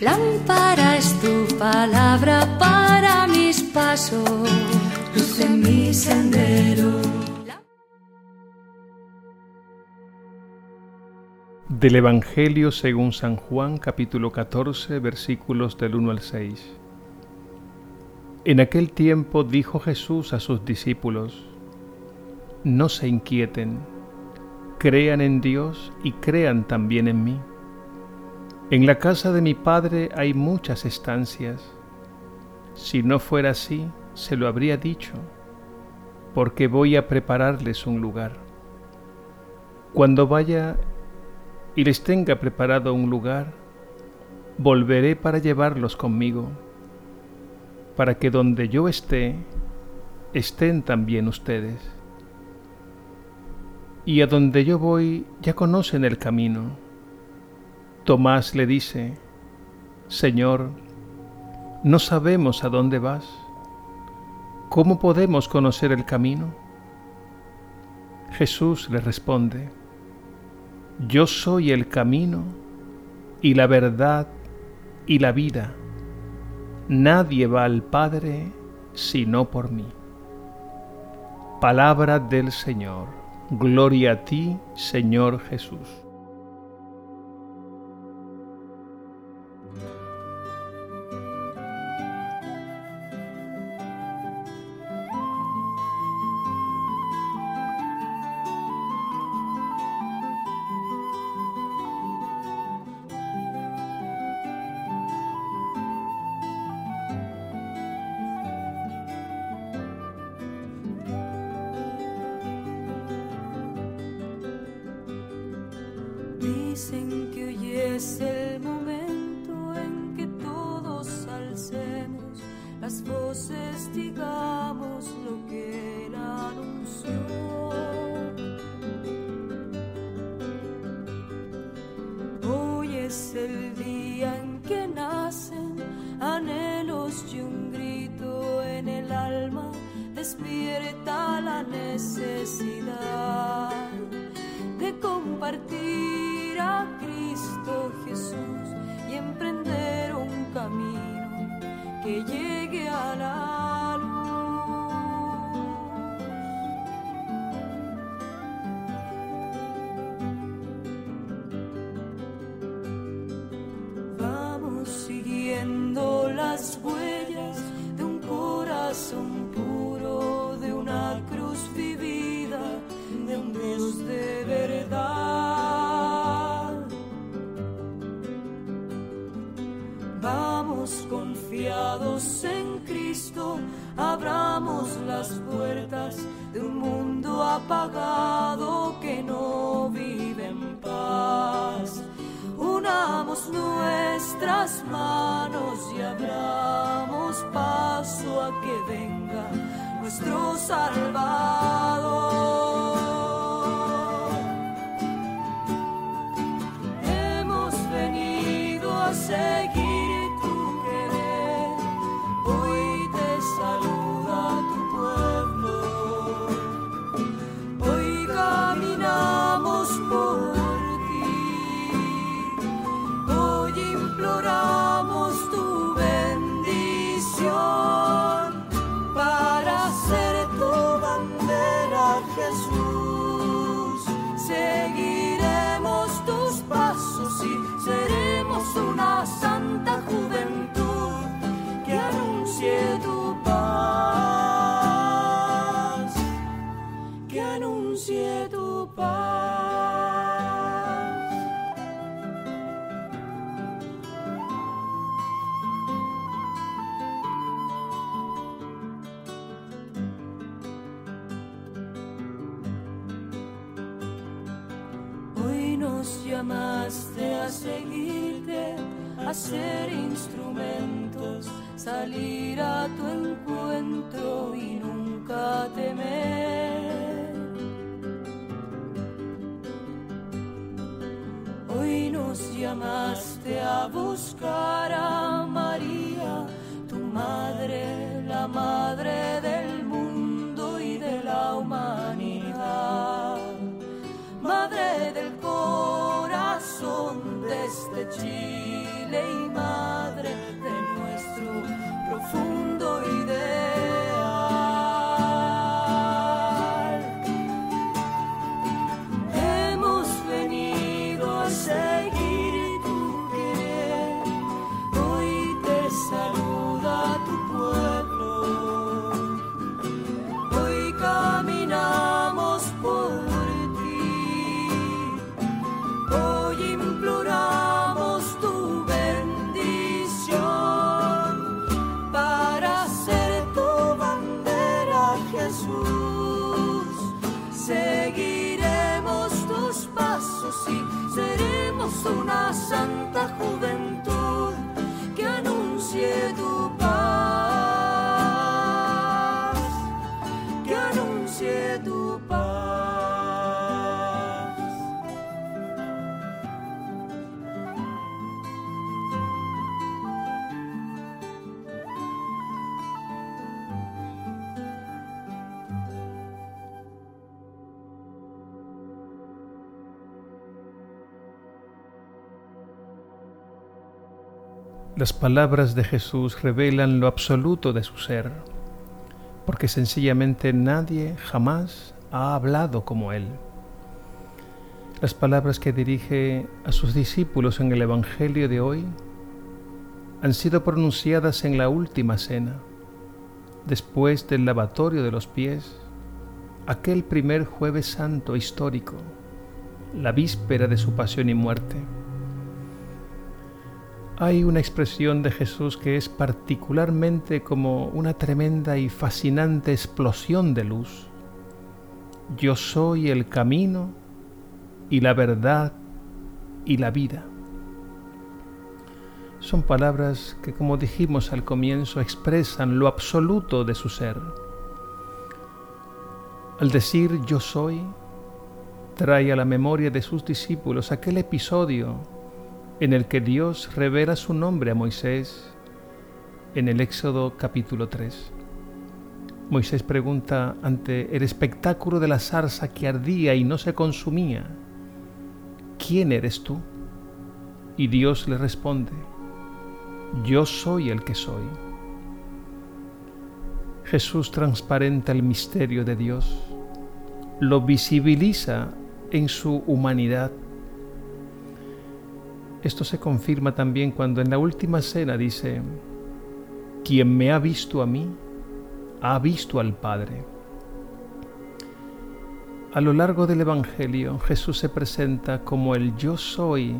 Lámpara es tu palabra para mis pasos, luz en mi sendero. Del Evangelio según San Juan capítulo 14 versículos del 1 al 6. En aquel tiempo dijo Jesús a sus discípulos, No se inquieten, crean en Dios y crean también en mí. En la casa de mi Padre hay muchas estancias. Si no fuera así, se lo habría dicho, porque voy a prepararles un lugar. Cuando vaya y les tenga preparado un lugar, volveré para llevarlos conmigo, para que donde yo esté, estén también ustedes. Y a donde yo voy ya conocen el camino Tomás le dice, Señor, no sabemos a dónde vas. ¿Cómo podemos conocer el camino? Jesús le responde, Yo soy el camino y la verdad y la vida. Nadie va al Padre sino por mí. Palabra del Señor. Gloria a ti, Señor Jesús. Dicen que hoy es el momento en que todos alcemos las voces, digamos lo que él anunció. Hoy es el día en que nacen anhelos y un grito en el alma despierta la necesidad de compartir a Cristo Jesús y emprender un camino que llegue a la luz. Vamos siguiendo las huellas de un corazón en Cristo, abramos las puertas de un mundo apagado que no vive en paz. Unamos nuestras manos y abramos paso a que venga nuestro Salvador. Nos llamaste a seguirte, a ser instrumentos, salir a tu encuentro llamaste a buscar a María, tu madre, la madre del una Las palabras de Jesús revelan lo absoluto de su ser, porque sencillamente nadie jamás ha hablado como Él. Las palabras que dirige a sus discípulos en el Evangelio de hoy han sido pronunciadas en la última cena, después del lavatorio de los pies, aquel primer jueves santo histórico, la víspera de su pasión y muerte. Hay una expresión de Jesús que es particularmente como una tremenda y fascinante explosión de luz. Yo soy el camino y la verdad y la vida. Son palabras que, como dijimos al comienzo, expresan lo absoluto de su ser. Al decir yo soy, trae a la memoria de sus discípulos aquel episodio en el que Dios revela su nombre a Moisés en el Éxodo capítulo 3. Moisés pregunta ante el espectáculo de la zarza que ardía y no se consumía, ¿quién eres tú? Y Dios le responde, yo soy el que soy. Jesús transparenta el misterio de Dios, lo visibiliza en su humanidad esto se confirma también cuando en la última cena dice, quien me ha visto a mí, ha visto al Padre. A lo largo del Evangelio Jesús se presenta como el yo soy,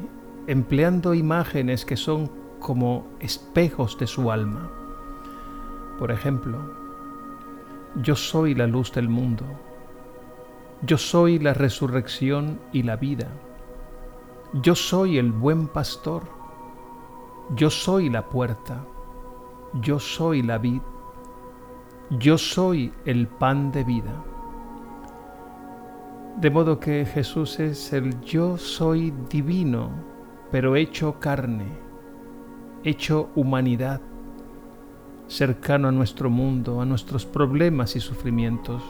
empleando imágenes que son como espejos de su alma. Por ejemplo, yo soy la luz del mundo, yo soy la resurrección y la vida. Yo soy el buen pastor, yo soy la puerta, yo soy la vid, yo soy el pan de vida. De modo que Jesús es el yo soy divino, pero hecho carne, hecho humanidad, cercano a nuestro mundo, a nuestros problemas y sufrimientos,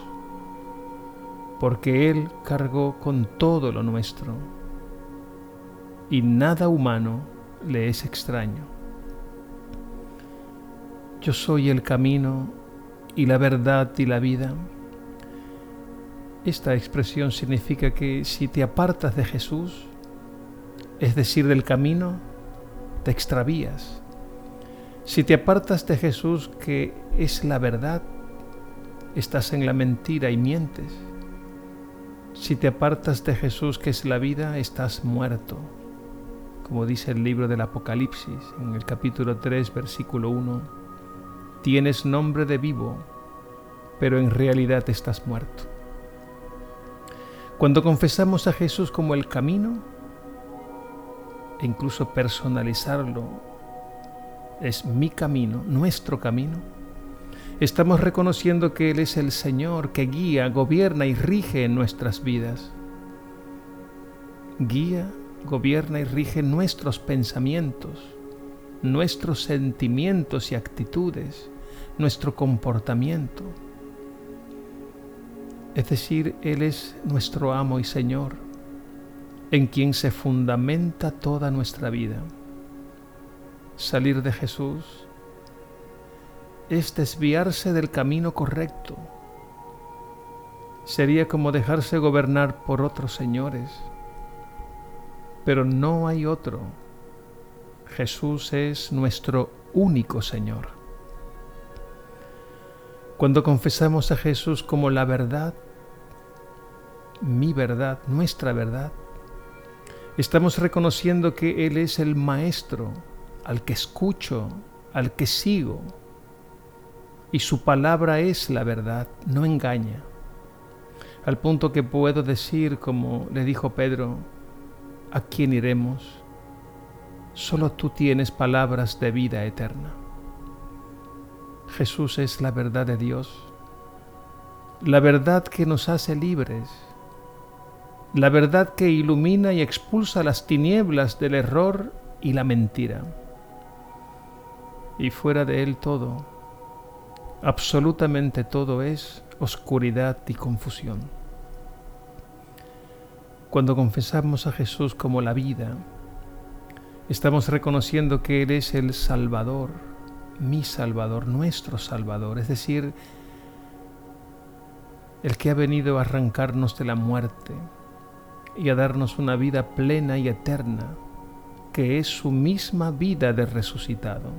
porque Él cargó con todo lo nuestro y nada humano le es extraño. Yo soy el camino y la verdad y la vida. Esta expresión significa que si te apartas de Jesús, es decir, del camino, te extravías. Si te apartas de Jesús, que es la verdad, estás en la mentira y mientes. Si te apartas de Jesús, que es la vida, estás muerto como dice el libro del Apocalipsis en el capítulo 3, versículo 1, tienes nombre de vivo, pero en realidad estás muerto. Cuando confesamos a Jesús como el camino, e incluso personalizarlo, es mi camino, nuestro camino, estamos reconociendo que Él es el Señor que guía, gobierna y rige en nuestras vidas. Guía gobierna y rige nuestros pensamientos, nuestros sentimientos y actitudes, nuestro comportamiento. Es decir, Él es nuestro amo y Señor, en quien se fundamenta toda nuestra vida. Salir de Jesús es desviarse del camino correcto. Sería como dejarse gobernar por otros señores pero no hay otro. Jesús es nuestro único Señor. Cuando confesamos a Jesús como la verdad, mi verdad, nuestra verdad, estamos reconociendo que Él es el Maestro al que escucho, al que sigo, y su palabra es la verdad, no engaña, al punto que puedo decir, como le dijo Pedro, ¿a quién iremos? Solo tú tienes palabras de vida eterna. Jesús es la verdad de Dios, la verdad que nos hace libres, la verdad que ilumina y expulsa las tinieblas del error y la mentira. Y fuera de Él todo, absolutamente todo es oscuridad y confusión. Cuando confesamos a Jesús como la vida, estamos reconociendo que Él es el Salvador, mi Salvador, nuestro Salvador, es decir, el que ha venido a arrancarnos de la muerte y a darnos una vida plena y eterna, que es su misma vida de resucitado.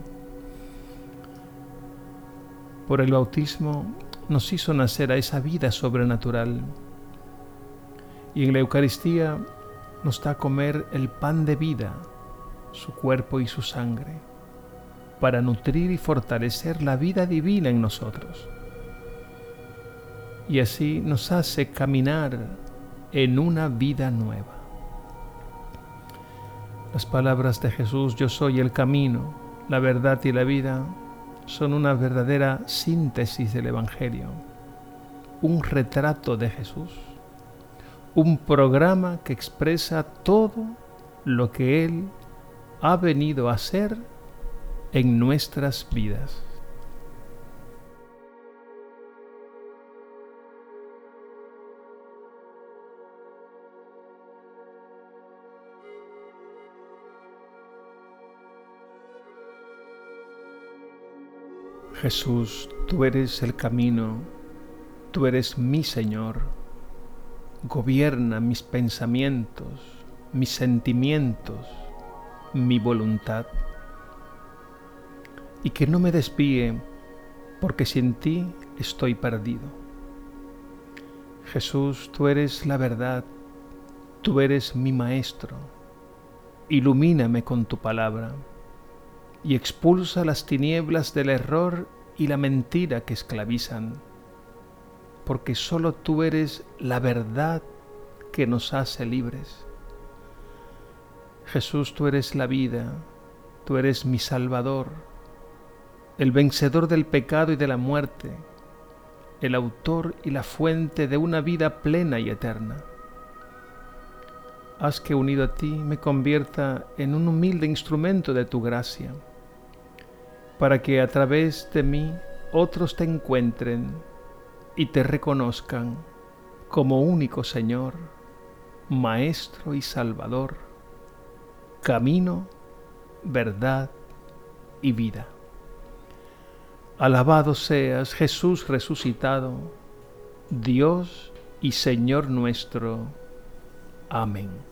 Por el bautismo nos hizo nacer a esa vida sobrenatural y en la Eucaristía nos da a comer el pan de vida, su cuerpo y su sangre, para nutrir y fortalecer la vida divina en nosotros. Y así nos hace caminar en una vida nueva. Las palabras de Jesús, yo soy el camino, la verdad y la vida, son una verdadera síntesis del Evangelio, un retrato de Jesús, un programa que expresa todo lo que Él ha venido a hacer en nuestras vidas. Jesús, tú eres el camino, tú eres mi Señor. Gobierna mis pensamientos, mis sentimientos, mi voluntad. Y que no me desvíe, porque sin ti estoy perdido. Jesús, tú eres la verdad, tú eres mi Maestro. Ilumíname con tu palabra y expulsa las tinieblas del error y la mentira que esclavizan, porque sólo tú eres la verdad que nos hace libres. Jesús, tú eres la vida, tú eres mi Salvador, el vencedor del pecado y de la muerte, el autor y la fuente de una vida plena y eterna haz que unido a ti me convierta en un humilde instrumento de tu gracia para que a través de mí otros te encuentren y te reconozcan como único Señor, Maestro y Salvador, camino, verdad y vida. Alabado seas Jesús resucitado, Dios y Señor nuestro. Amén.